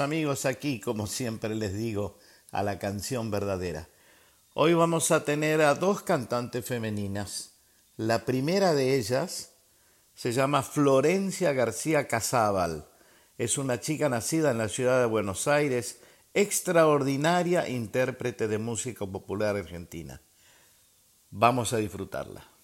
amigos, aquí, como siempre les digo, a la canción verdadera. Hoy vamos a tener a dos cantantes femeninas. La primera de ellas se llama Florencia García Casábal. Es una chica nacida en la ciudad de Buenos Aires, extraordinaria intérprete de música popular argentina. Vamos a disfrutarla.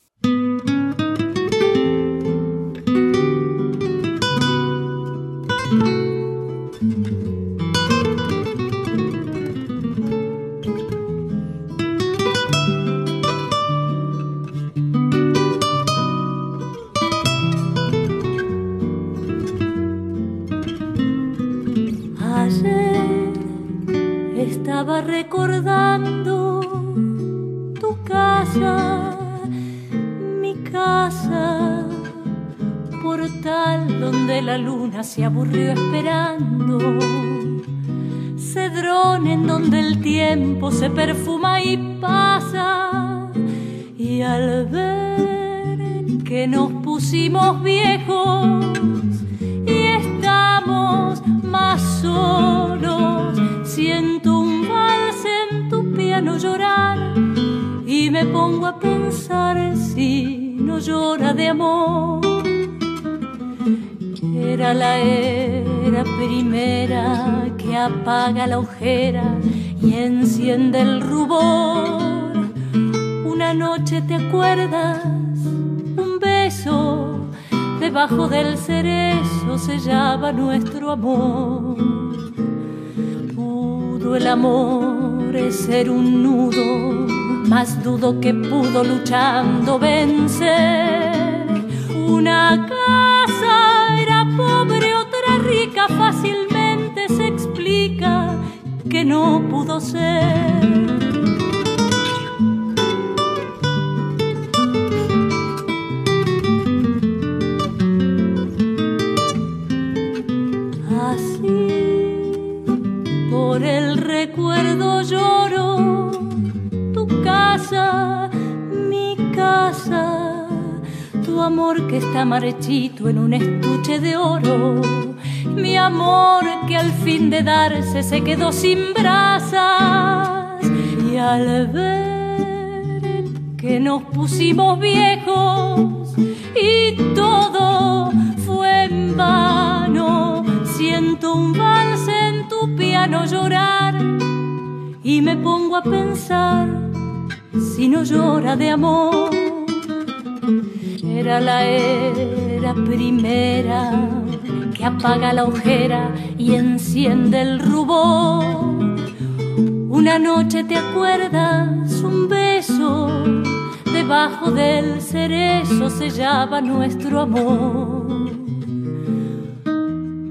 Pudo el amor ser un nudo, más dudo que pudo luchando vencer. Una casa era pobre, otra rica, fácilmente se explica que no pudo ser. marchito en un estuche de oro. Mi amor que al fin de darse se quedó sin brasas. Y al ver que nos pusimos viejos y todo fue en vano, siento un vals en tu piano llorar y me pongo a pensar si no llora de amor era la era primera que apaga la ojera y enciende el rubor. Una noche te acuerdas un beso, debajo del cerezo sellaba nuestro amor.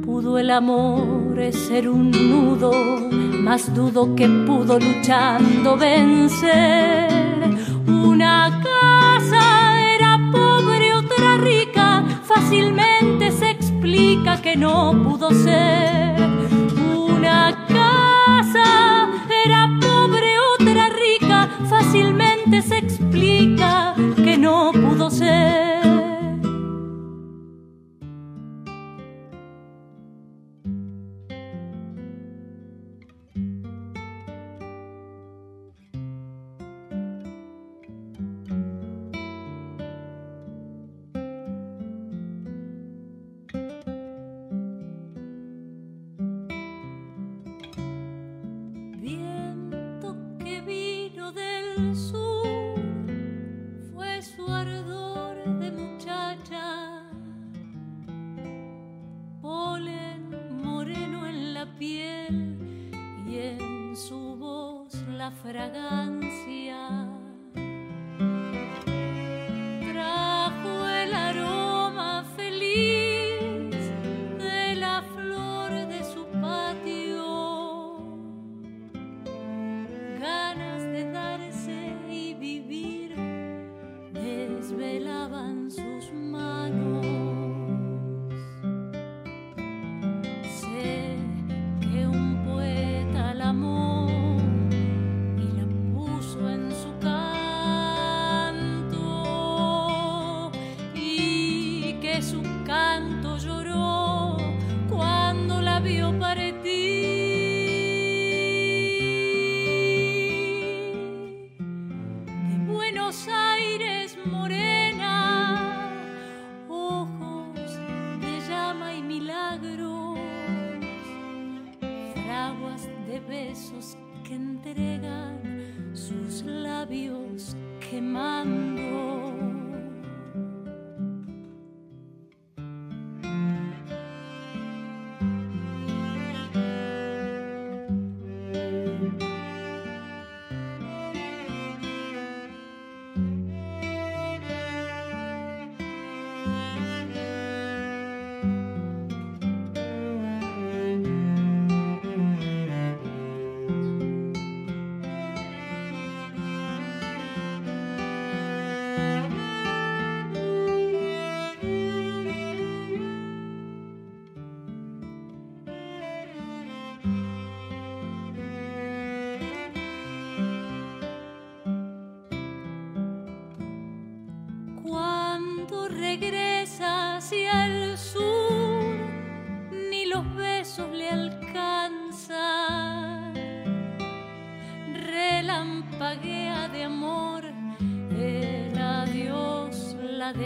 Pudo el amor ser un nudo, más dudo que pudo luchando vencer. Una que no pudo ser. Una casa era pobre, otra rica, fácilmente se explica que no pudo ser.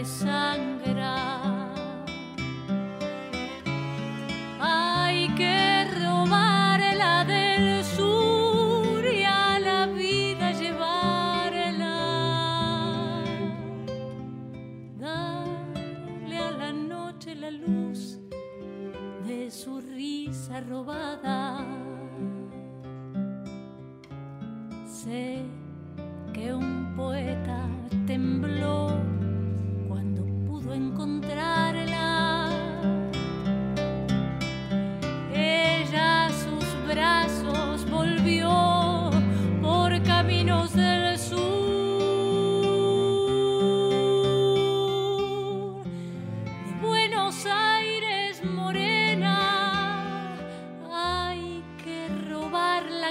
sun.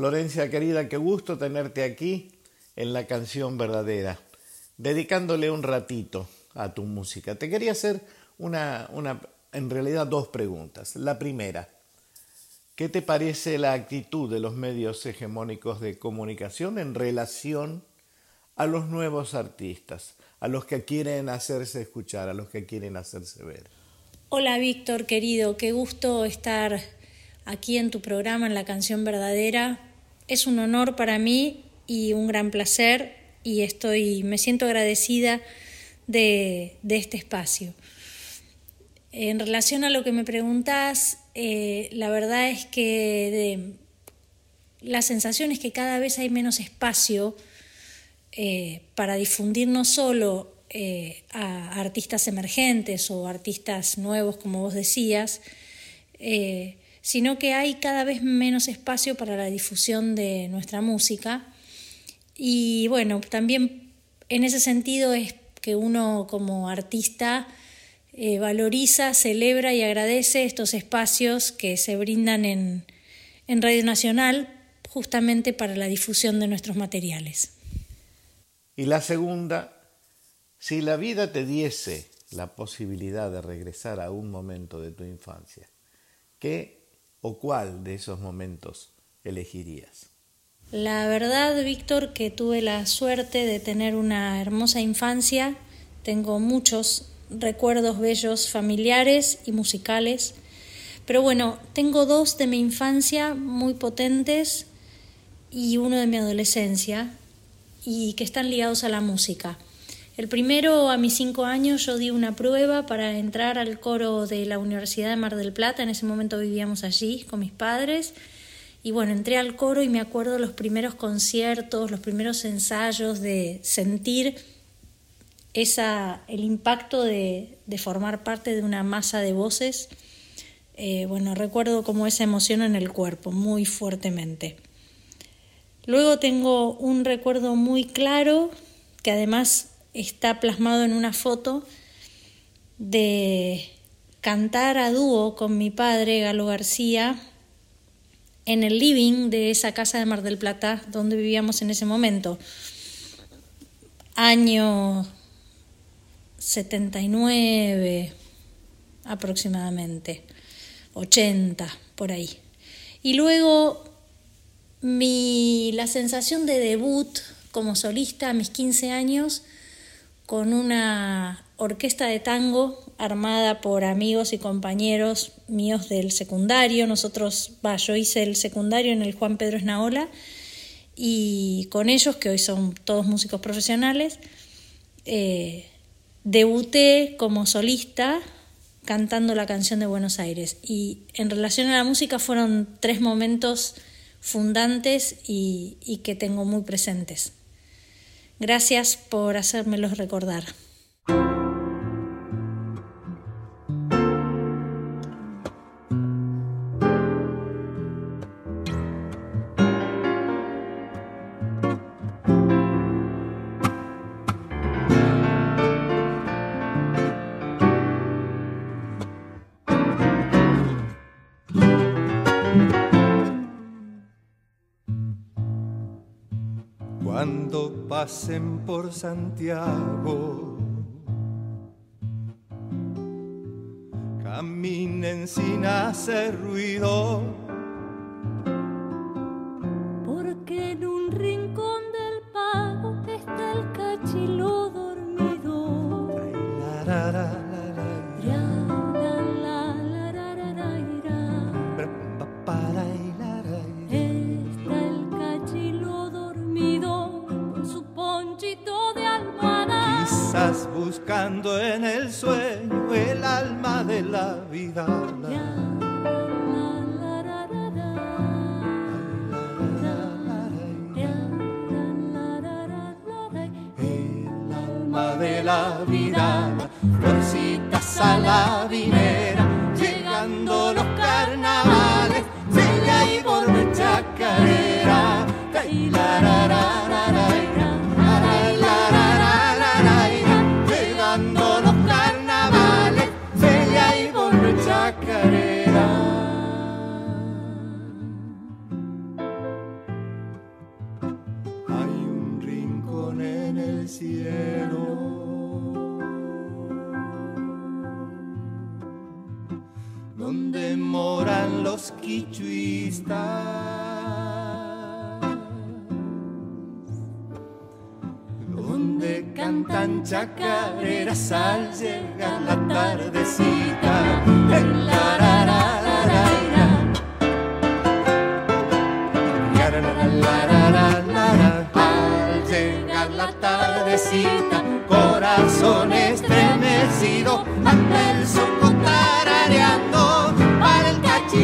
Florencia querida, qué gusto tenerte aquí en la canción verdadera, dedicándole un ratito a tu música. Te quería hacer una, una, en realidad dos preguntas. La primera, ¿qué te parece la actitud de los medios hegemónicos de comunicación en relación a los nuevos artistas, a los que quieren hacerse escuchar, a los que quieren hacerse ver? Hola Víctor, querido, qué gusto estar aquí en tu programa, en la canción verdadera es un honor para mí y un gran placer y estoy, me siento agradecida de, este espacio. En relación a lo que me preguntas, eh, la verdad es que la sensación es que cada vez hay menos espacio eh, para difundir no solo eh, a artistas emergentes o artistas nuevos, como vos decías, sino que hay cada vez menos espacio para la difusión de nuestra música. Y bueno, también en ese sentido es que uno como artista eh, valoriza, celebra y agradece estos espacios que se brindan en, en Radio Nacional justamente para la difusión de nuestros materiales. Y la segunda, si la vida te diese la posibilidad de regresar a un momento de tu infancia, ¿qué o cuál de esos momentos elegirías? La verdad, Víctor, que tuve la suerte de tener una hermosa infancia. Tengo muchos recuerdos bellos familiares y musicales. Pero bueno, tengo dos de mi infancia muy potentes y uno de mi adolescencia y que están ligados a la música. El primero, a mis cinco años, yo di una prueba para entrar al coro de la Universidad de Mar del Plata. En ese momento vivíamos allí con mis padres. Y bueno, entré al coro y me acuerdo los primeros conciertos, los primeros ensayos, de sentir esa, el impacto de, formar parte de una masa de voces. Eh, bueno, recuerdo como esa emoción en el cuerpo, muy fuertemente. Luego tengo un recuerdo muy claro, que además está plasmado en una foto de cantar a dúo con mi padre, Galo García, en el living de esa casa de Mar del Plata donde vivíamos en ese momento. Año 79 aproximadamente, 80 por ahí. Y luego mi, la sensación de debut como solista a mis 15 años con una orquesta de tango armada por amigos y compañeros míos del secundario. Nosotros, yo hice el secundario en el Juan Pedro Esnaola y con ellos, que hoy son todos músicos profesionales, eh, debuté como solista cantando la canción de Buenos Aires. Y en relación a la música fueron tres momentos fundantes y que tengo muy presentes. Gracias por hacérmelos recordar. Pasen por Santiago. Caminen sin hacer ruido en el sueño el alma de la vida. El alma de la vida, florcitas a la vinera, los quichuistas. cantan chacareras al llegar la tardecita. Al llegar la tardecita, corazón estremecido ante el sol tarareando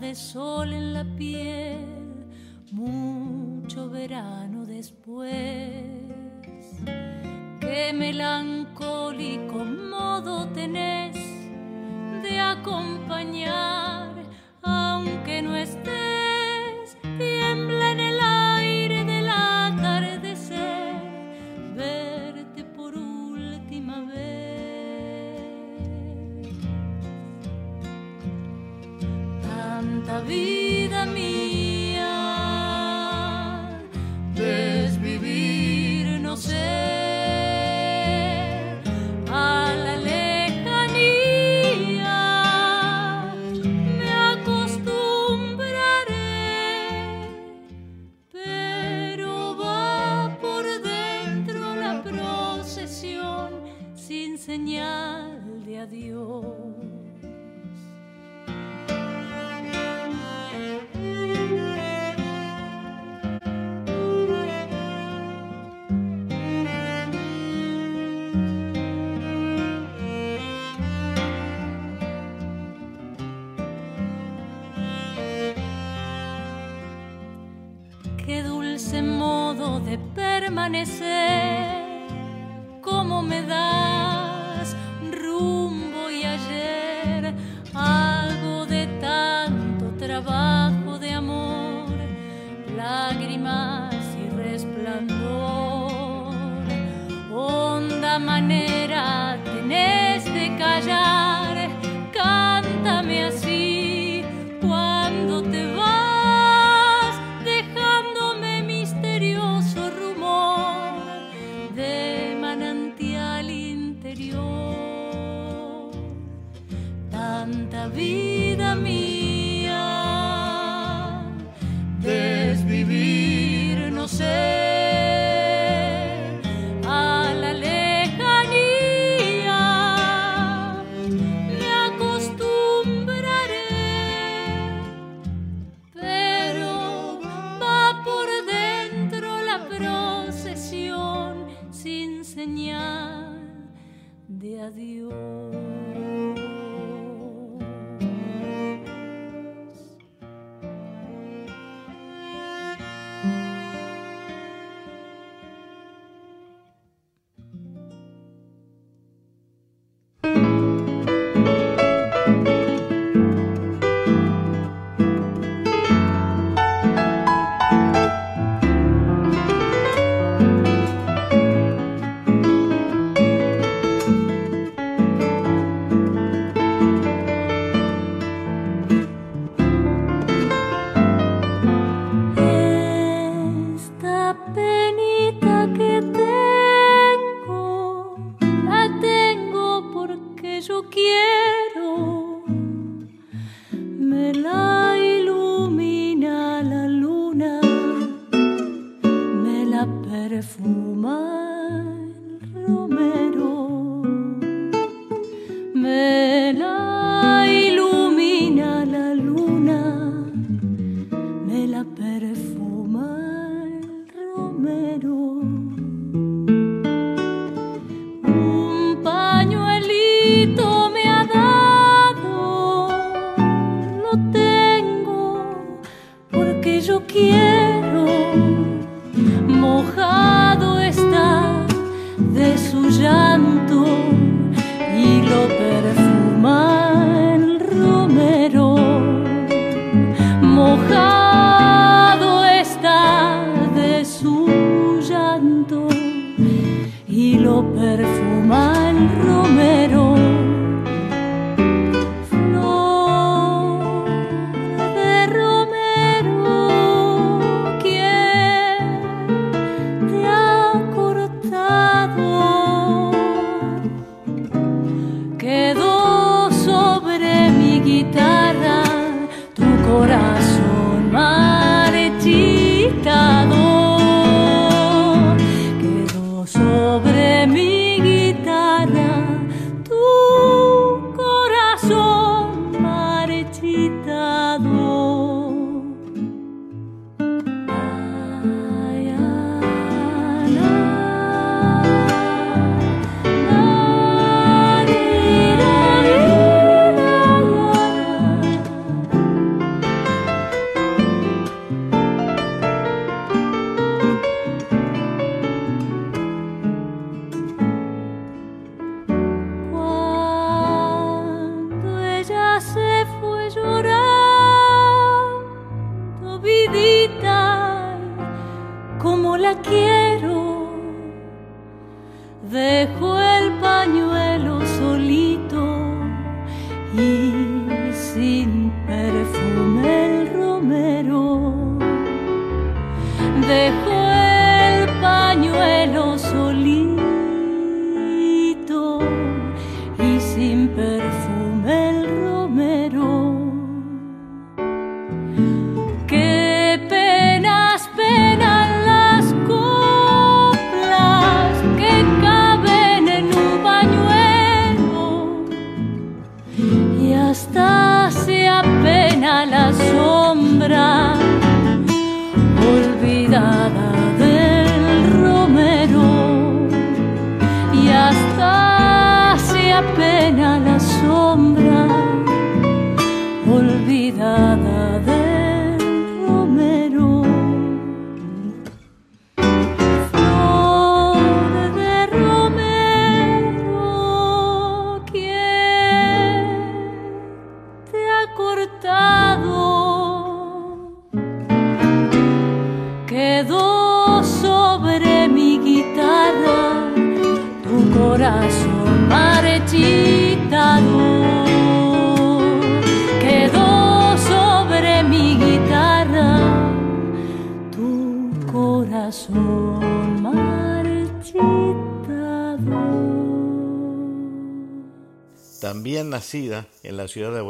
de sol en la piel, mucho verano después. Qué melancólico modo tenés de acompañar, aunque no estés, vida amanecer.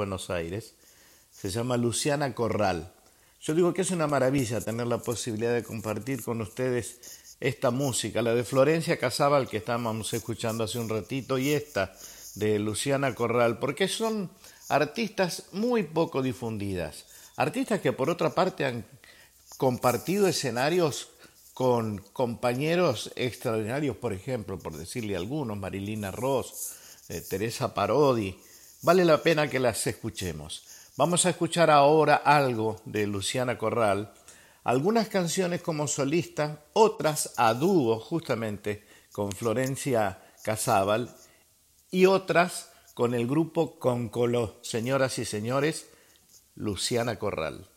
Buenos Aires, se llama Luciana Corral. Yo digo que es una maravilla tener la posibilidad de compartir con ustedes esta música, la de Florencia Casabal que estábamos escuchando hace un ratito y esta de Luciana Corral, porque son artistas muy poco difundidas, artistas que por otra parte han compartido escenarios con compañeros extraordinarios, por ejemplo, por decirle algunos, Marilina Ross, eh, Teresa Parodi. Vale la pena que las escuchemos. Vamos a escuchar ahora algo de Luciana Corral, algunas canciones como solista, otras a dúo justamente con Florencia Casábal y otras con el grupo Concolo, señoras y señores, Luciana Corral.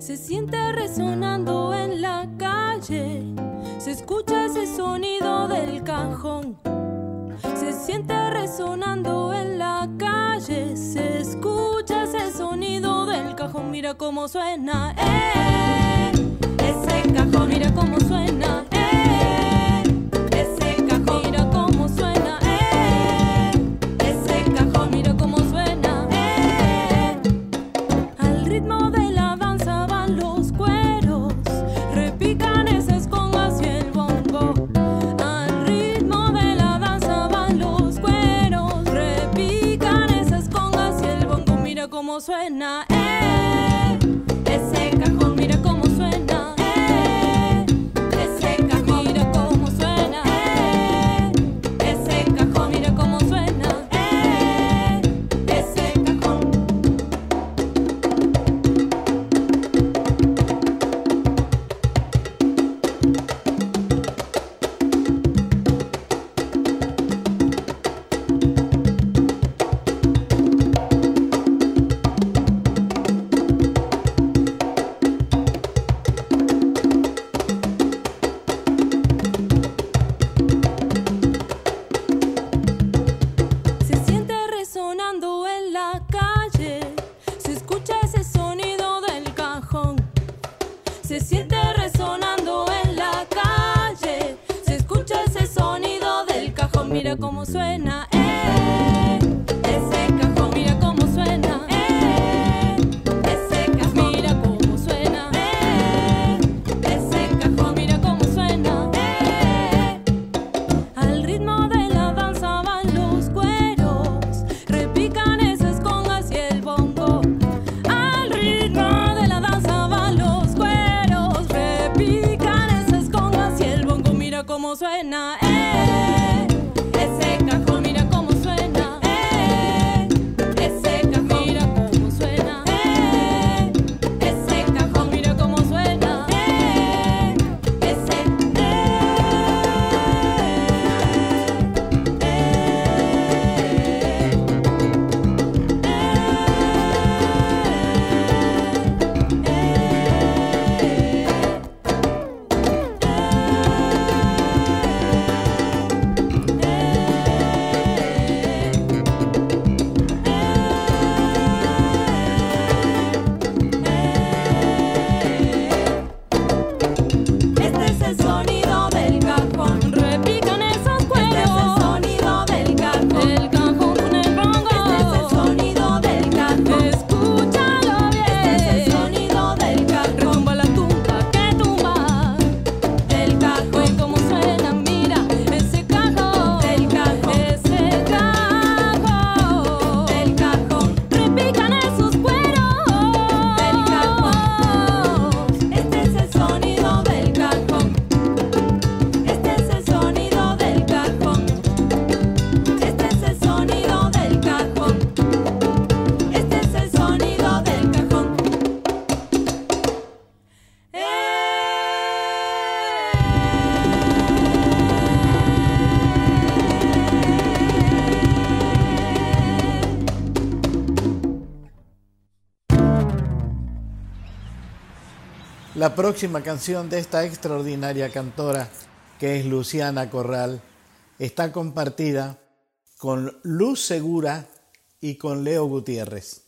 se siente resonando en la calle, se escucha ese sonido del cajón, se siente resonando en la calle, se escucha ese sonido del cajón, mira cómo suena, eh, ese cajón, mira cómo suena. suena La próxima canción de esta extraordinaria cantora, que es Luciana Corral, está compartida con Luz Segura y con Leo Gutiérrez.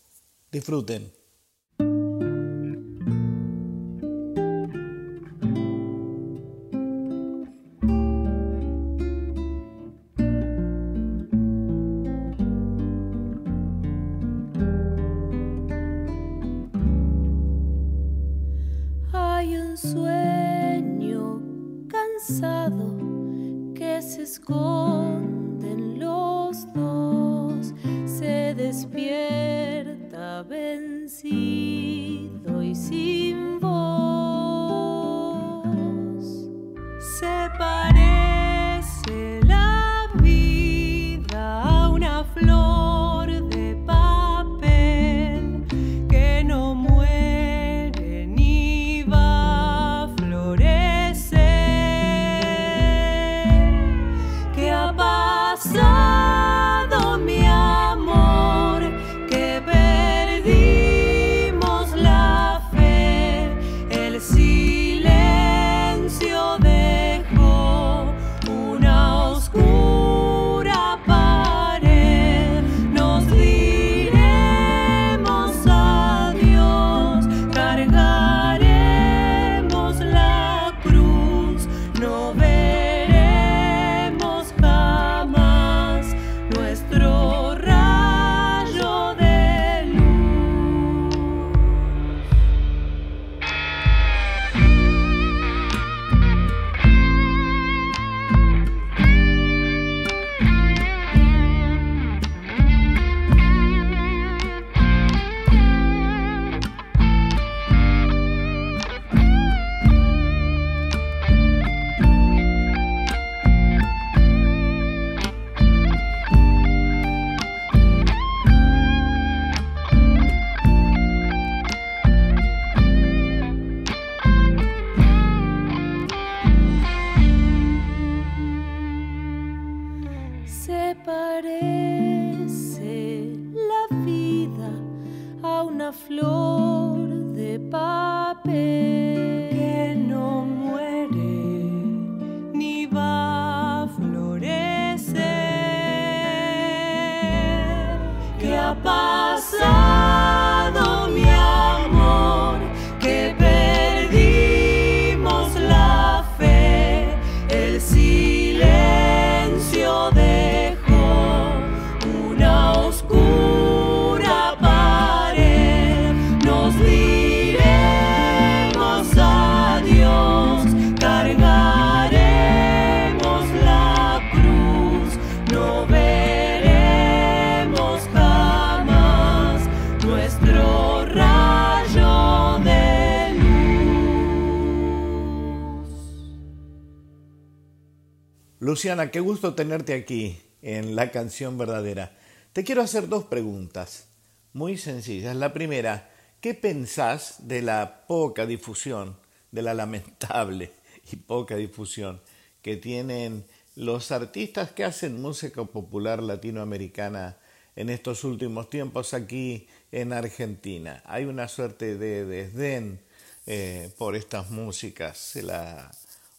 Disfruten. Luciana, qué gusto tenerte aquí en La canción verdadera. Te quiero hacer dos preguntas muy sencillas. La primera, ¿qué pensás de la poca difusión, de la lamentable y poca difusión que tienen los artistas que hacen música popular latinoamericana en estos últimos tiempos aquí en Argentina? Hay una suerte de desdén eh, por estas músicas, se la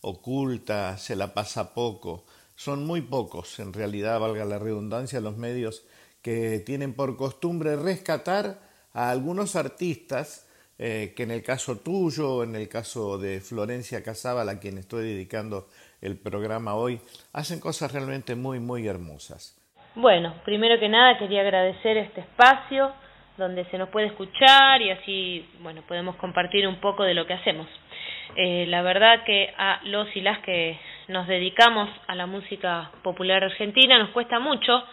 oculta, se la pasa poco. Son muy pocos, en realidad, valga la redundancia, los medios que tienen por costumbre rescatar a algunos artistas eh, que en el caso tuyo, en el caso de Florencia Casábal, a quien estoy dedicando el programa hoy, hacen cosas realmente muy, muy hermosas. Bueno, primero que nada quería agradecer este espacio donde se nos puede escuchar y así, bueno, podemos compartir un poco de lo que hacemos. Eh, la verdad que a los y las que nos dedicamos a la música popular argentina nos cuesta mucho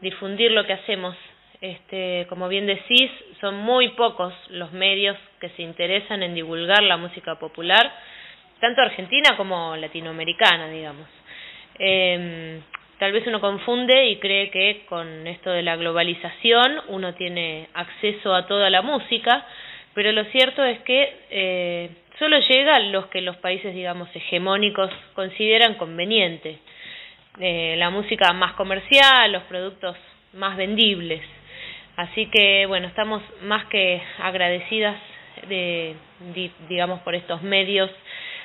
difundir lo que hacemos. Este, como bien decís, son muy pocos los medios que se interesan en divulgar la música popular, tanto argentina como latinoamericana, digamos. Eh, tal vez uno confunde y cree que con esto de la globalización uno tiene acceso a toda la música, pero lo cierto es que eh, solo llega los que los países, digamos, hegemónicos consideran conveniente. Eh, la música más comercial, los productos más vendibles. Así que, bueno, estamos más que agradecidas de, digamos, por estos medios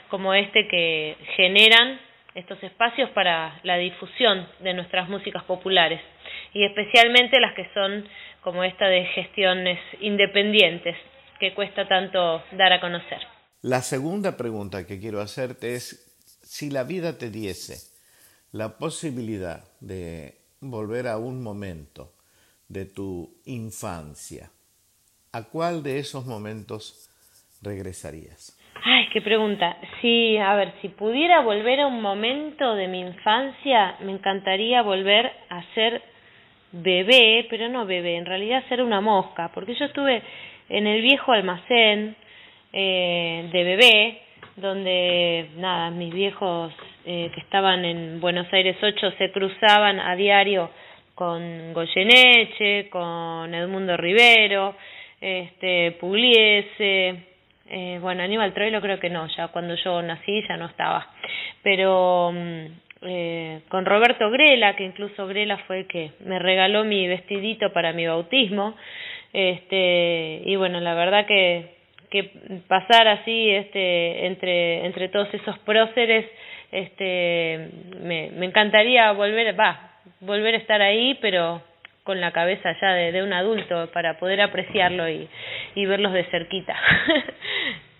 como este que generan estos espacios para la difusión de nuestras músicas populares y especialmente las que son como esta de gestiones independientes que cuesta tanto dar a conocer. La segunda pregunta que quiero hacerte es si la vida te diese la posibilidad de volver a un momento de tu infancia, ¿a cuál de esos momentos regresarías? Ay, qué pregunta. Sí, a ver, si pudiera volver a un momento de mi infancia, me encantaría volver a ser bebé, pero no bebé, en realidad ser una mosca, porque yo estuve en el viejo almacén eh, de bebé, donde nada, mis viejos eh, que estaban en Buenos Aires 8 se cruzaban a diario con Goyeneche, con Edmundo Rivero, este, Pugliese, eh, bueno, Aníbal Troilo creo que no, ya cuando yo nací ya no estaba, pero mm, eh, con Roberto Grela, que incluso Grela fue el que me regaló mi vestidito para mi bautismo, este, y bueno, la verdad que, que pasar así este, entre, todos esos próceres, este, me, encantaría volver, va, volver a estar ahí, pero con la cabeza ya de, de un adulto para poder apreciarlo y, y verlos de cerquita.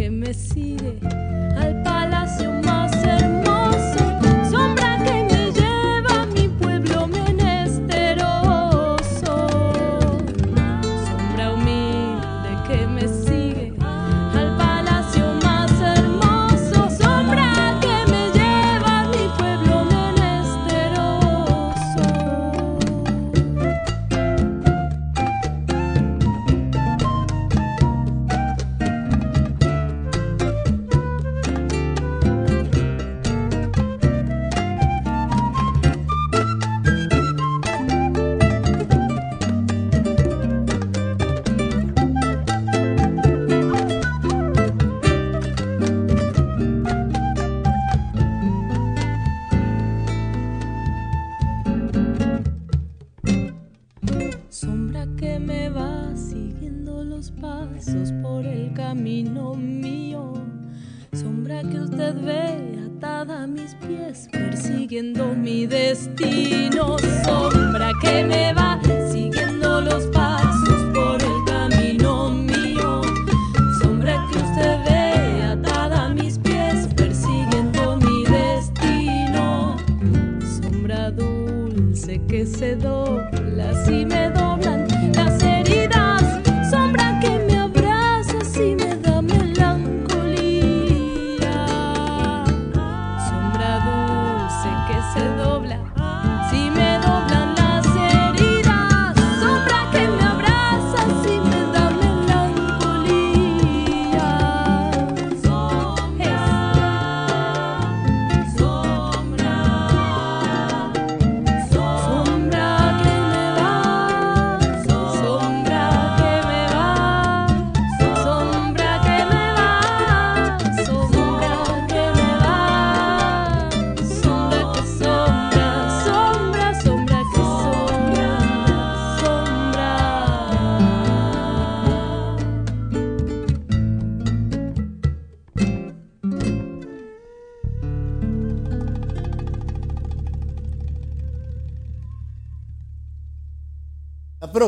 que me sigue al palacio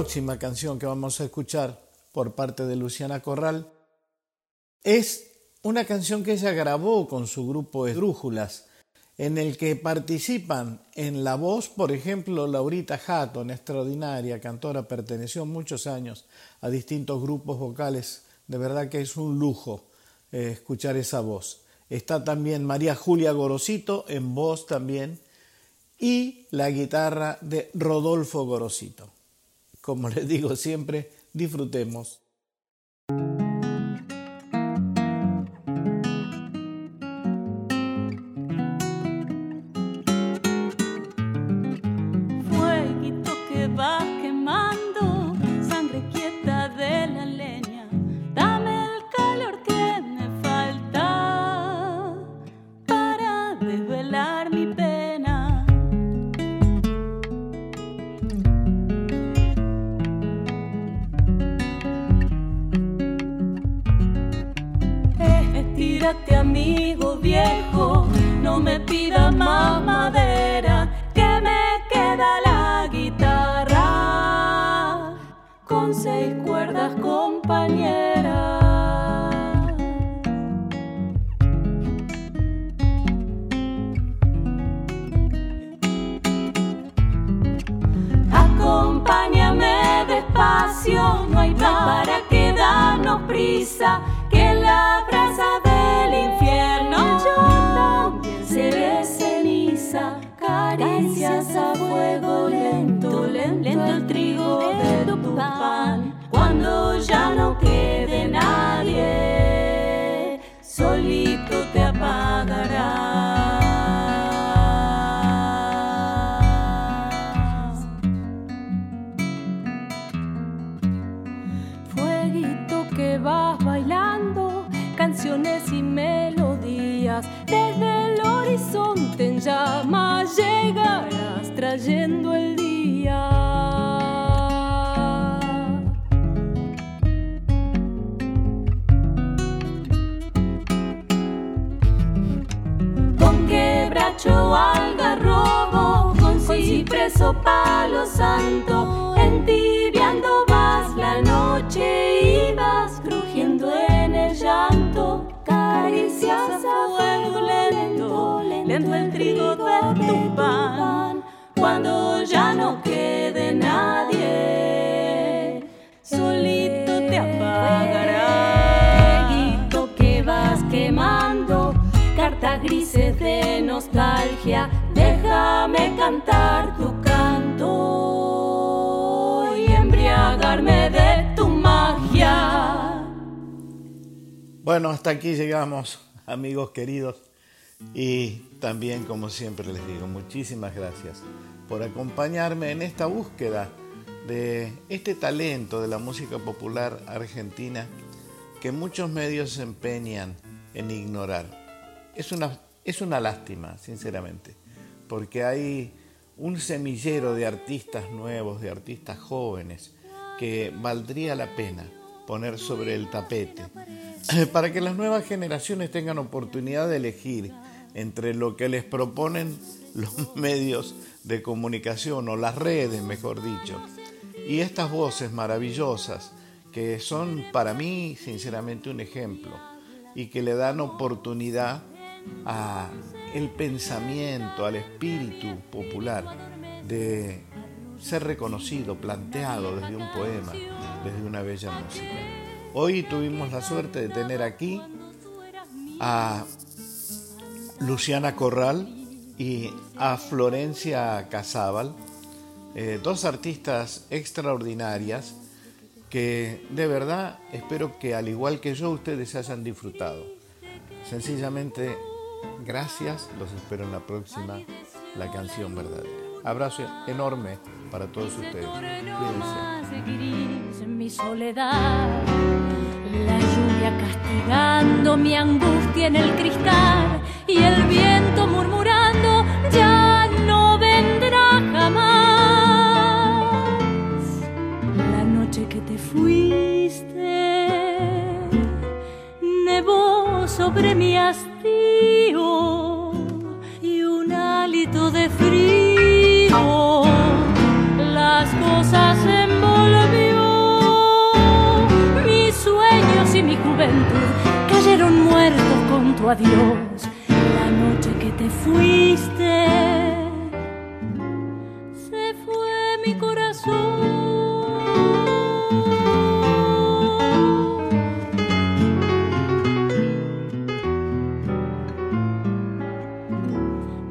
próxima canción que vamos a escuchar por parte de Luciana Corral es una canción que ella grabó con su grupo Esdrújulas, en el que participan en la voz, por ejemplo, Laurita Hatton, extraordinaria cantora, perteneció muchos años a distintos grupos vocales, de verdad que es un lujo eh, escuchar esa voz. Está también María Julia Gorosito en voz también y la guitarra de Rodolfo Gorosito. Como les digo siempre, disfrutemos Amigo viejo, no me pida más madera, que me queda la guitarra. Con seis cuerdas compañera. Acompáñame despacio, no hay nada para que darnos prisa. ya no quede nadie, solito te apagarás. Fueguito que vas bailando, canciones y melodías, desde el horizonte en llama llegarás trayendo algarrobo, con ciprés o palo santo, entibiando vas la noche y vas crujiendo en el llanto, caricias a fuego lento, lento el trigo de tu pan. Bueno, hasta aquí llegamos, amigos queridos. Y también, como siempre les digo, muchísimas gracias por acompañarme en esta búsqueda de este talento de la música popular argentina que muchos medios se empeñan en ignorar. Es una, es una lástima, sinceramente, porque hay un semillero de artistas nuevos, de artistas jóvenes, que valdría la pena poner sobre el tapete para que las nuevas generaciones tengan oportunidad de elegir entre lo que les proponen los medios de comunicación o las redes, mejor dicho, y estas voces maravillosas que son para mí sinceramente un ejemplo y que le dan oportunidad a el pensamiento, al espíritu popular de ser reconocido, planteado desde un poema, desde una bella música. Hoy tuvimos la suerte de tener aquí a Luciana Corral y a Florencia Casábal, eh, dos artistas extraordinarias que de verdad espero que al igual que yo ustedes hayan disfrutado. Sencillamente, gracias, los espero en la próxima, la canción verdadera. Abrazo enorme para todos ustedes. Cuídense. mi soledad, la lluvia castigando mi angustia en el cristal y el viento murmurando ya no vendrá jamás. La noche que te fuiste nevó sobre mi hastío adiós, la noche que te fuiste, se fue mi corazón.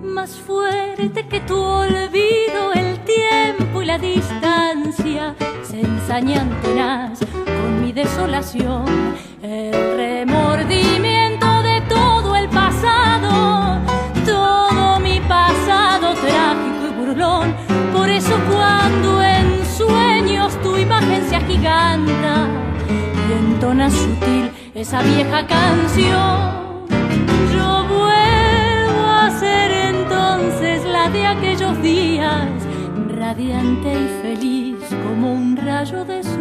Más fuerte que tu olvido, el tiempo y la distancia se ensañan tenaz con mi desolación, el remordimiento de todo el pasado, todo mi pasado trágico y burlón. Por eso cuando en sueños tu imagen se agiganta y entona sutil esa vieja canción, yo vuelvo a ser entonces la de aquellos días, radiante y feliz como un rayo de sol.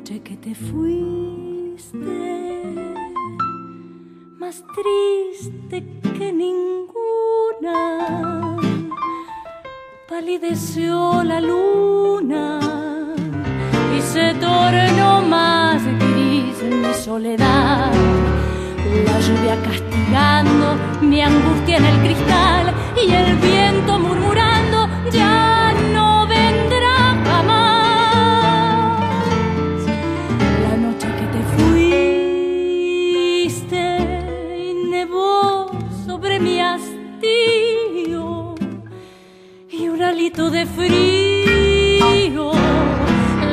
Noche que te fuiste, más triste que ninguna, palideció la luna y se tornó más gris en mi soledad. La lluvia castigando mi angustia en el cristal y el viento murmurando ya alito de frío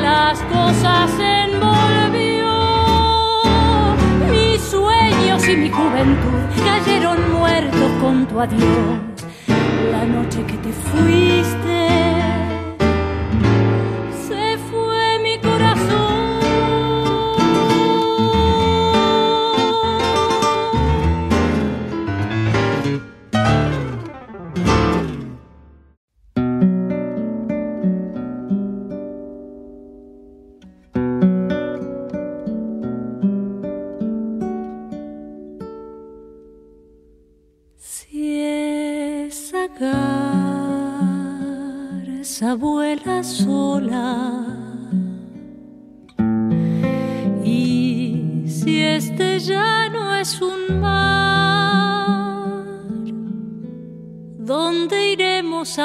las cosas envolvió. Mis sueños y mi juventud cayeron muertos con tu adiós. La noche que te fuiste,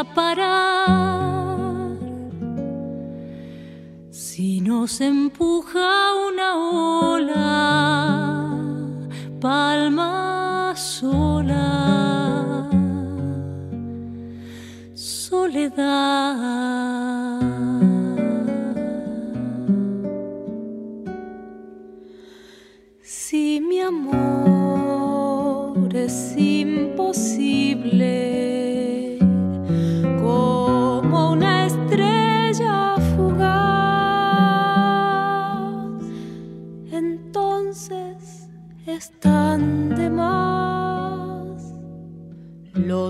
parar? Si nos empuja una ola, palma sola, soledad.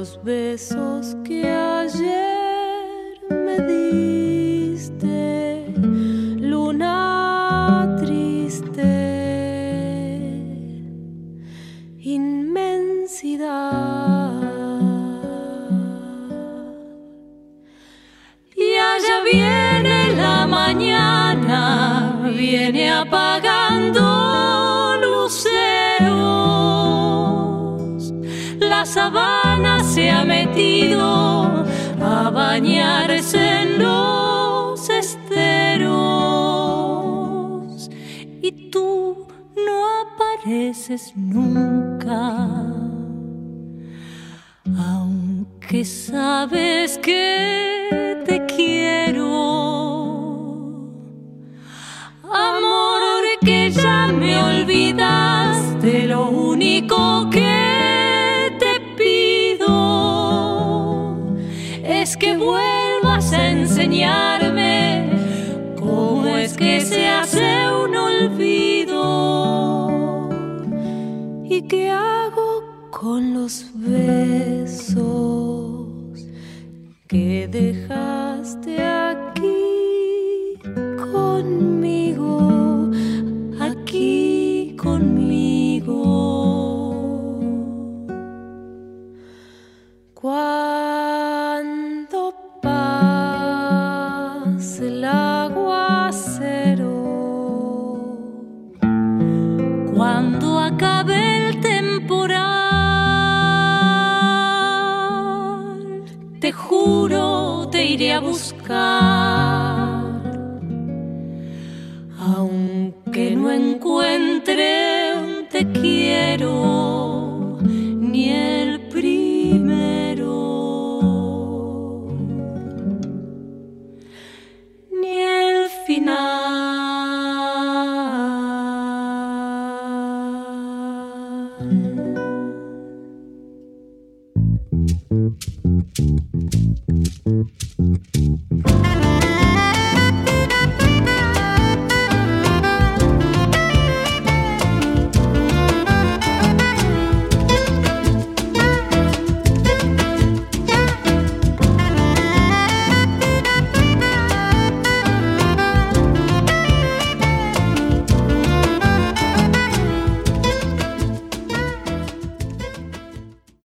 Los besos que ayer a bañarse en los esteros. Y tú no apareces nunca aunque sabes que te quiero. Amor que ya me olvidaste, lo único que que vuelvas a enseñarme cómo es que se hace un olvido y qué hago con los besos que dejaste aquí iré a buscar.